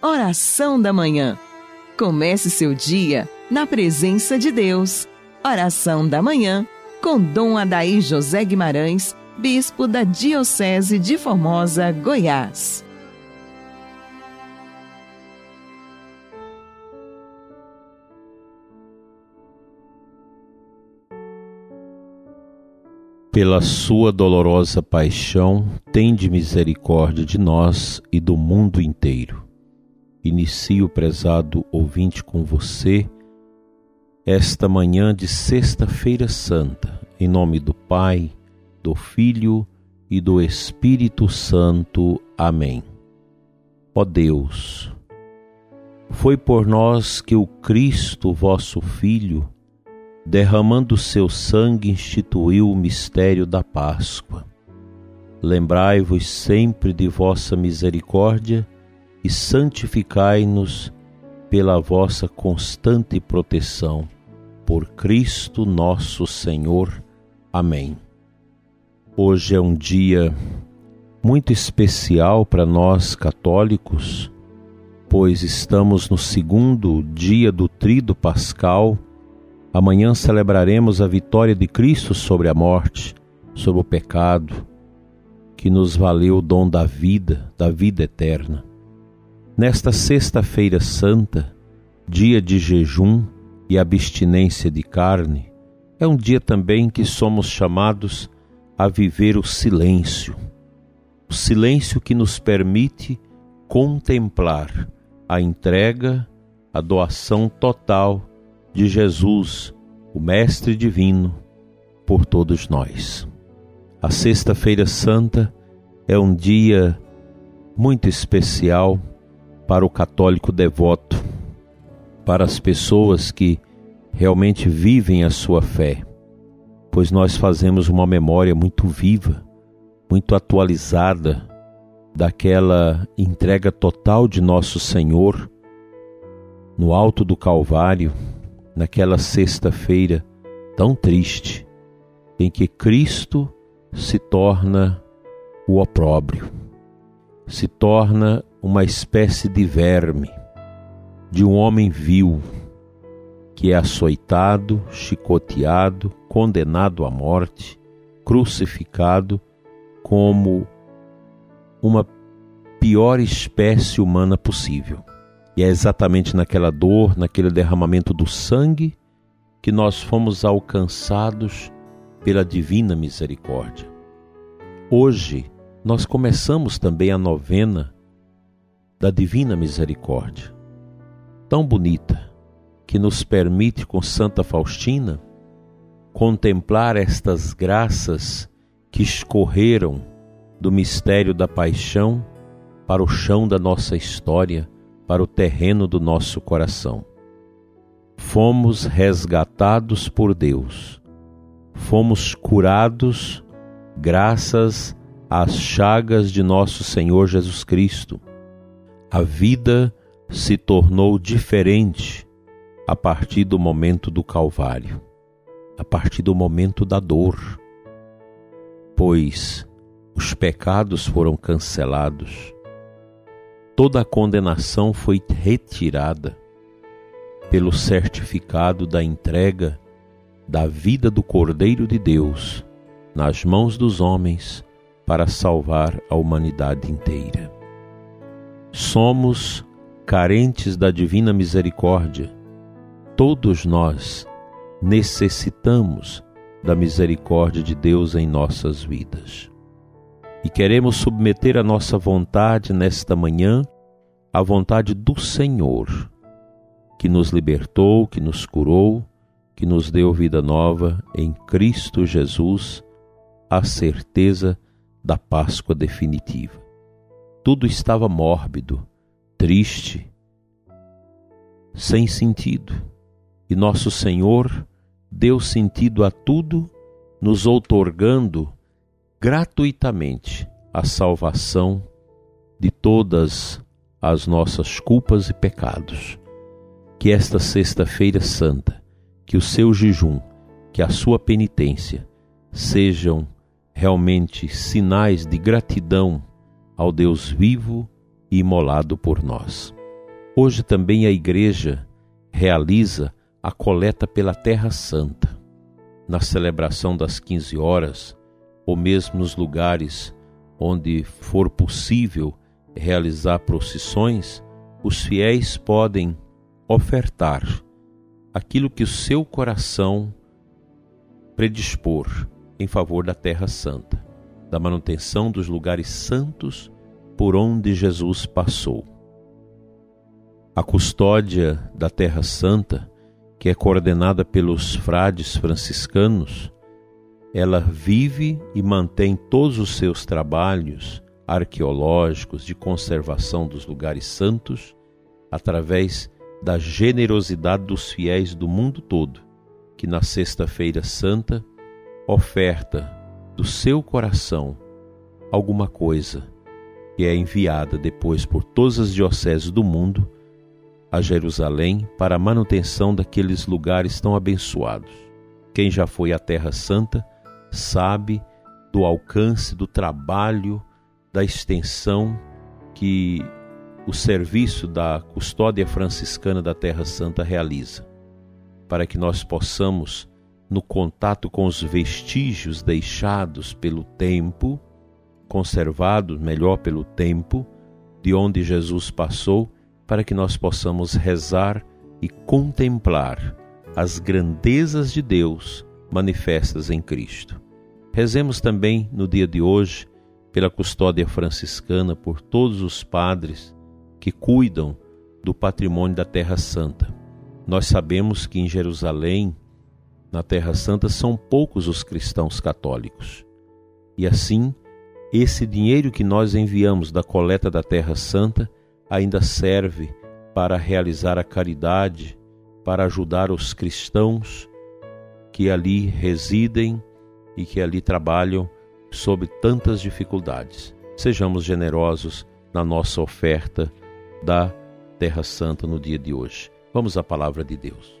Oração da Manhã. Comece seu dia na presença de Deus. Oração da Manhã com Dom Adaí José Guimarães, Bispo da Diocese de Formosa, Goiás. Pela sua dolorosa paixão, tende misericórdia de nós e do mundo inteiro Inicio, prezado ouvinte, com você esta manhã de Sexta-feira Santa, em nome do Pai, do Filho e do Espírito Santo. Amém. Ó Deus, foi por nós que o Cristo, vosso Filho, derramando seu sangue, instituiu o mistério da Páscoa. Lembrai-vos sempre de vossa misericórdia e santificai-nos pela vossa constante proteção. Por Cristo nosso Senhor. Amém. Hoje é um dia muito especial para nós católicos, pois estamos no segundo dia do Trido Pascal. Amanhã celebraremos a vitória de Cristo sobre a morte, sobre o pecado, que nos valeu o dom da vida, da vida eterna. Nesta Sexta-feira Santa, dia de jejum e abstinência de carne, é um dia também que somos chamados a viver o silêncio. O silêncio que nos permite contemplar a entrega, a doação total de Jesus, o Mestre Divino, por todos nós. A Sexta-feira Santa é um dia muito especial para o católico devoto, para as pessoas que realmente vivem a sua fé, pois nós fazemos uma memória muito viva, muito atualizada daquela entrega total de nosso Senhor no alto do Calvário, naquela sexta-feira tão triste, em que Cristo se torna o opróbrio, se torna uma espécie de verme, de um homem vil, que é açoitado, chicoteado, condenado à morte, crucificado como uma pior espécie humana possível. E é exatamente naquela dor, naquele derramamento do sangue, que nós fomos alcançados pela divina misericórdia. Hoje, nós começamos também a novena da divina misericórdia, tão bonita, que nos permite com Santa Faustina contemplar estas graças que escorreram do mistério da paixão para o chão da nossa história, para o terreno do nosso coração. Fomos resgatados por Deus, fomos curados graças às chagas de nosso Senhor Jesus Cristo a vida se tornou diferente a partir do momento do Calvário, a partir do momento da dor, pois os pecados foram cancelados, toda a condenação foi retirada pelo certificado da entrega da vida do Cordeiro de Deus nas mãos dos homens para salvar a humanidade inteira. Somos carentes da divina misericórdia. Todos nós necessitamos da misericórdia de Deus em nossas vidas. E queremos submeter a nossa vontade nesta manhã à vontade do Senhor, que nos libertou, que nos curou, que nos deu vida nova em Cristo Jesus, a certeza da Páscoa definitiva. Tudo estava mórbido, triste, sem sentido. E nosso Senhor deu sentido a tudo, nos outorgando gratuitamente a salvação de todas as nossas culpas e pecados. Que esta Sexta-feira Santa, que o seu jejum, que a sua penitência sejam realmente sinais de gratidão ao Deus vivo e imolado por nós. Hoje também a Igreja realiza a coleta pela Terra Santa. Na celebração das 15 horas, ou mesmo nos lugares onde for possível realizar procissões, os fiéis podem ofertar aquilo que o seu coração predispor em favor da Terra Santa, da manutenção dos lugares santos por onde Jesus passou. A custódia da Terra Santa, que é coordenada pelos frades franciscanos, ela vive e mantém todos os seus trabalhos arqueológicos de conservação dos lugares santos através da generosidade dos fiéis do mundo todo, que na Sexta-feira Santa oferta do seu coração alguma coisa que é enviada depois por todas as dioceses do mundo a Jerusalém para a manutenção daqueles lugares tão abençoados. Quem já foi à Terra Santa sabe do alcance do trabalho, da extensão que o serviço da custódia franciscana da Terra Santa realiza, para que nós possamos, no contato com os vestígios deixados pelo tempo, conservados melhor pelo tempo, de onde Jesus passou, para que nós possamos rezar e contemplar as grandezas de Deus manifestas em Cristo. Rezemos também no dia de hoje pela custódia franciscana por todos os padres que cuidam do patrimônio da Terra Santa. Nós sabemos que em Jerusalém, na Terra Santa, são poucos os cristãos católicos. E assim, esse dinheiro que nós enviamos da coleta da Terra Santa ainda serve para realizar a caridade, para ajudar os cristãos que ali residem e que ali trabalham sob tantas dificuldades. Sejamos generosos na nossa oferta da Terra Santa no dia de hoje. Vamos à palavra de Deus.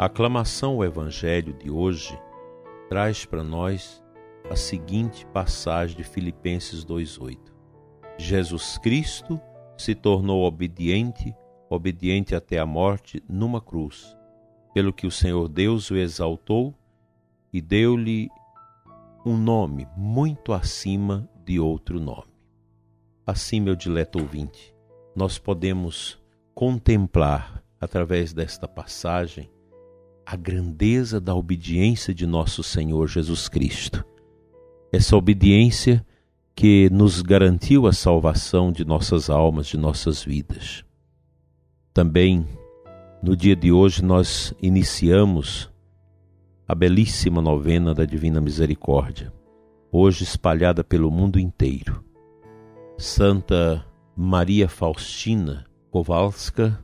A aclamação ao Evangelho de hoje traz para nós a seguinte passagem de Filipenses 2:8. Jesus Cristo se tornou obediente, obediente até a morte numa cruz, pelo que o Senhor Deus o exaltou e deu-lhe um nome muito acima de outro nome. Assim, meu dileto ouvinte, nós podemos contemplar, através desta passagem, a grandeza da obediência de nosso Senhor Jesus Cristo. Essa obediência que nos garantiu a salvação de nossas almas, de nossas vidas. Também, no dia de hoje, nós iniciamos a belíssima novena da Divina Misericórdia, hoje espalhada pelo mundo inteiro. Santa Maria Faustina Kowalska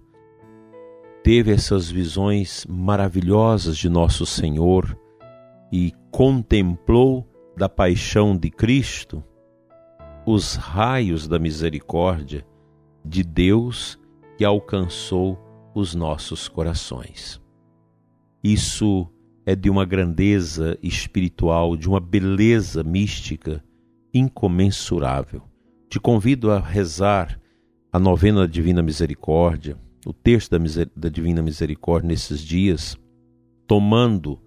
teve essas visões maravilhosas de Nosso Senhor e contemplou da paixão de Cristo os raios da misericórdia de Deus que alcançou os nossos corações. Isso é de uma grandeza espiritual, de uma beleza mística incomensurável. Te convido a rezar a novena da Divina Misericórdia, o texto da, da Divina Misericórdia nesses dias, tomando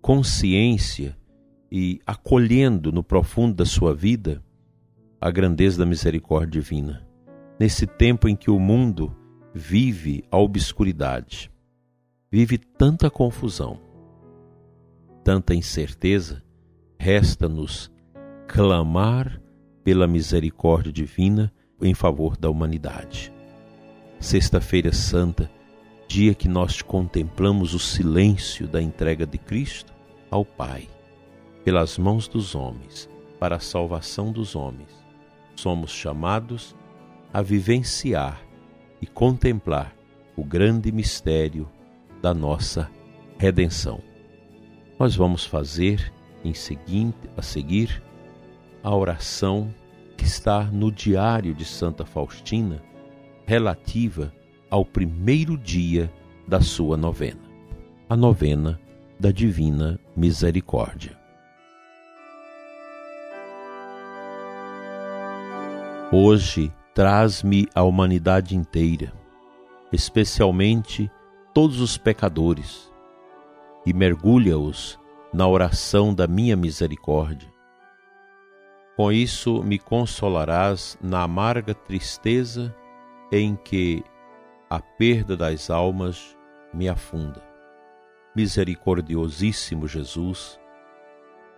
consciência e acolhendo no profundo da sua vida a grandeza da misericórdia divina. Nesse tempo em que o mundo vive a obscuridade, vive tanta confusão, tanta incerteza, resta-nos clamar pela misericórdia divina em favor da humanidade. Sexta-feira Santa, dia que nós contemplamos o silêncio da entrega de Cristo ao Pai, pelas mãos dos homens, para a salvação dos homens somos chamados a vivenciar e contemplar o grande mistério da nossa redenção. Nós vamos fazer em seguinte, a seguir a oração que está no diário de Santa Faustina relativa ao primeiro dia da sua novena, a novena da Divina Misericórdia. Hoje traz-me a humanidade inteira, especialmente todos os pecadores, e mergulha-os na oração da minha misericórdia. Com isso me consolarás na amarga tristeza em que a perda das almas me afunda. Misericordiosíssimo Jesus,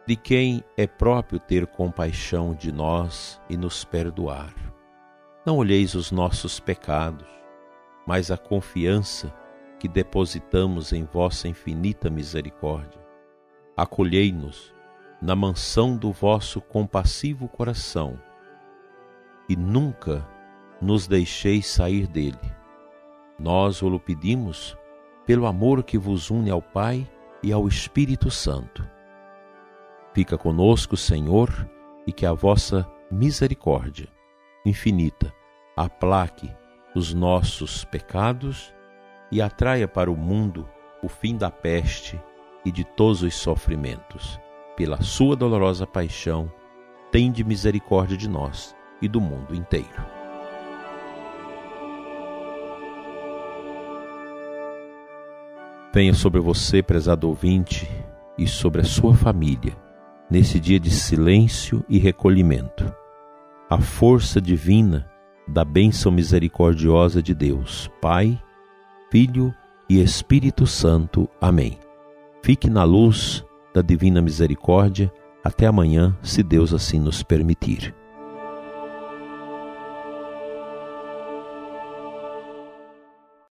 de quem é próprio ter compaixão de nós e nos perdoar. Não olheis os nossos pecados, mas a confiança que depositamos em vossa infinita misericórdia. Acolhei-nos na mansão do vosso compassivo coração e nunca nos deixeis sair dele. Nós o pedimos pelo amor que vos une ao Pai e ao Espírito Santo Fica conosco, Senhor, e que a vossa misericórdia infinita aplaque os nossos pecados e atraia para o mundo o fim da peste e de todos os sofrimentos. Pela sua dolorosa paixão, tende misericórdia de nós e do mundo inteiro. Venha sobre você, prezado ouvinte, e sobre a sua família nesse dia de silêncio e recolhimento. A força divina da bênção misericordiosa de Deus, Pai, Filho e Espírito Santo. Amém. Fique na luz da divina misericórdia. Até amanhã, se Deus assim nos permitir.